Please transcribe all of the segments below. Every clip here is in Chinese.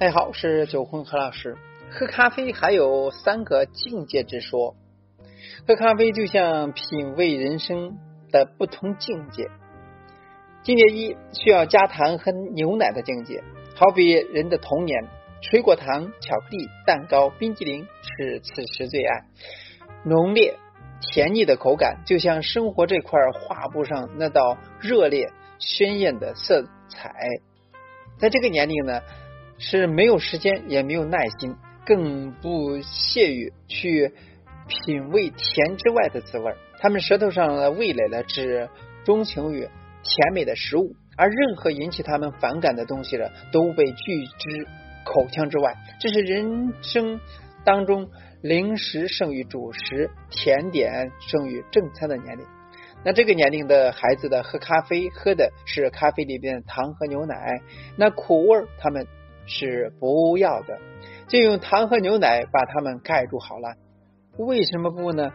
大家好，我是九坤何老师。喝咖啡还有三个境界之说，喝咖啡就像品味人生的不同境界。境界一需要加糖和牛奶的境界，好比人的童年，水果糖、巧克力、蛋糕、冰激凌是此时最爱，浓烈甜腻的口感，就像生活这块画布上那道热烈鲜艳的色彩。在这个年龄呢，是没有时间，也没有耐心，更不屑于去品味甜之外的滋味。他们舌头上的味蕾呢，只钟情于甜美的食物，而任何引起他们反感的东西呢，都被拒之口腔之外。这是人生当中零食胜于主食，甜点胜于正餐的年龄。那这个年龄的孩子的喝咖啡，喝的是咖啡里边的糖和牛奶，那苦味他们是不要的，就用糖和牛奶把它们盖住好了。为什么不呢？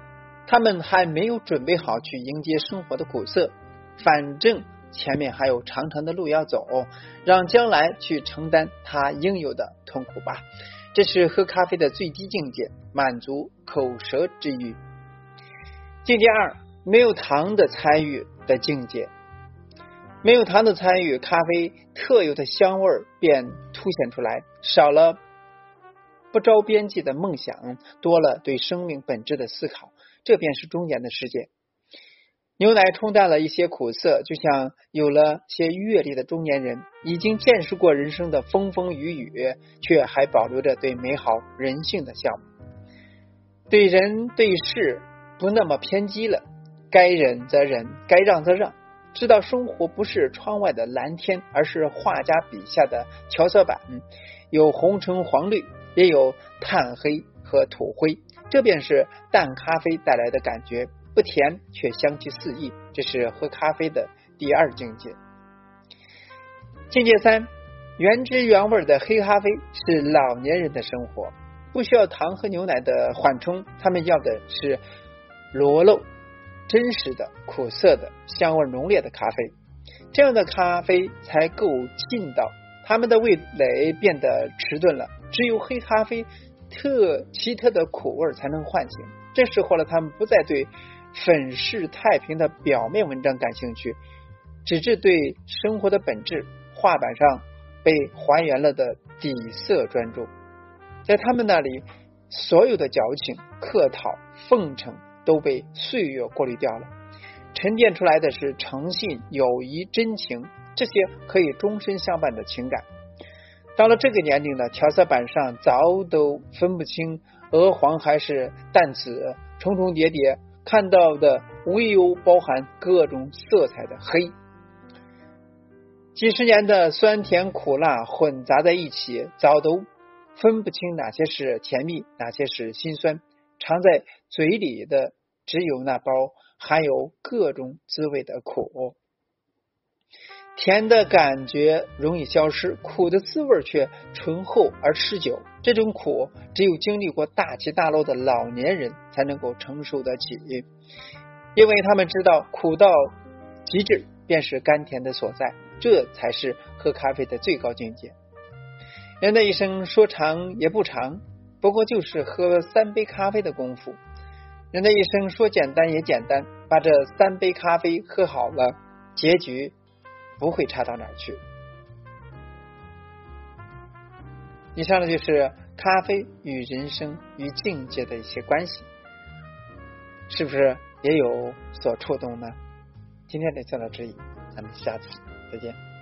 他们还没有准备好去迎接生活的苦涩，反正前面还有长长的路要走，让将来去承担他应有的痛苦吧。这是喝咖啡的最低境界，满足口舌之欲。境界二。没有糖的参与的境界，没有糖的参与，咖啡特有的香味儿便凸显出来，少了不着边际的梦想，多了对生命本质的思考，这便是中年的世界。牛奶冲淡了一些苦涩，就像有了些阅历的中年人，已经见识过人生的风风雨雨，却还保留着对美好人性的向往，对人对事不那么偏激了。该忍则忍，该让则让，知道生活不是窗外的蓝天，而是画家笔下的调色板，有红橙黄绿，也有炭黑和土灰，这便是淡咖啡带来的感觉，不甜却香气四溢，这是喝咖啡的第二境界。境界三，原汁原味的黑咖啡是老年人的生活，不需要糖和牛奶的缓冲，他们要的是裸露。真实的、苦涩的、香味浓烈的咖啡，这样的咖啡才够劲道。他们的味蕾变得迟钝了，只有黑咖啡特奇特的苦味才能唤醒。这时候了，他们不再对粉饰太平的表面文章感兴趣，只是对生活的本质、画板上被还原了的底色专注。在他们那里，所有的矫情、客套、奉承。都被岁月过滤掉了，沉淀出来的是诚信、友谊、真情，这些可以终身相伴的情感。到了这个年龄呢，调色板上早都分不清鹅黄还是淡紫，重重叠叠，看到的唯有包含各种色彩的黑。几十年的酸甜苦辣混杂在一起，早都分不清哪些是甜蜜，哪些是心酸。藏在嘴里的只有那包含有各种滋味的苦，甜的感觉容易消失，苦的滋味却醇厚而持久。这种苦，只有经历过大起大落的老年人才能够承受得起，因为他们知道苦到极致便是甘甜的所在，这才是喝咖啡的最高境界。人的一生说长也不长。不过就是喝三杯咖啡的功夫，人的一生说简单也简单，把这三杯咖啡喝好了，结局不会差到哪儿去。以上呢就是咖啡与人生与境界的一些关系，是不是也有所触动呢？今天的教导之意，咱们下次再见。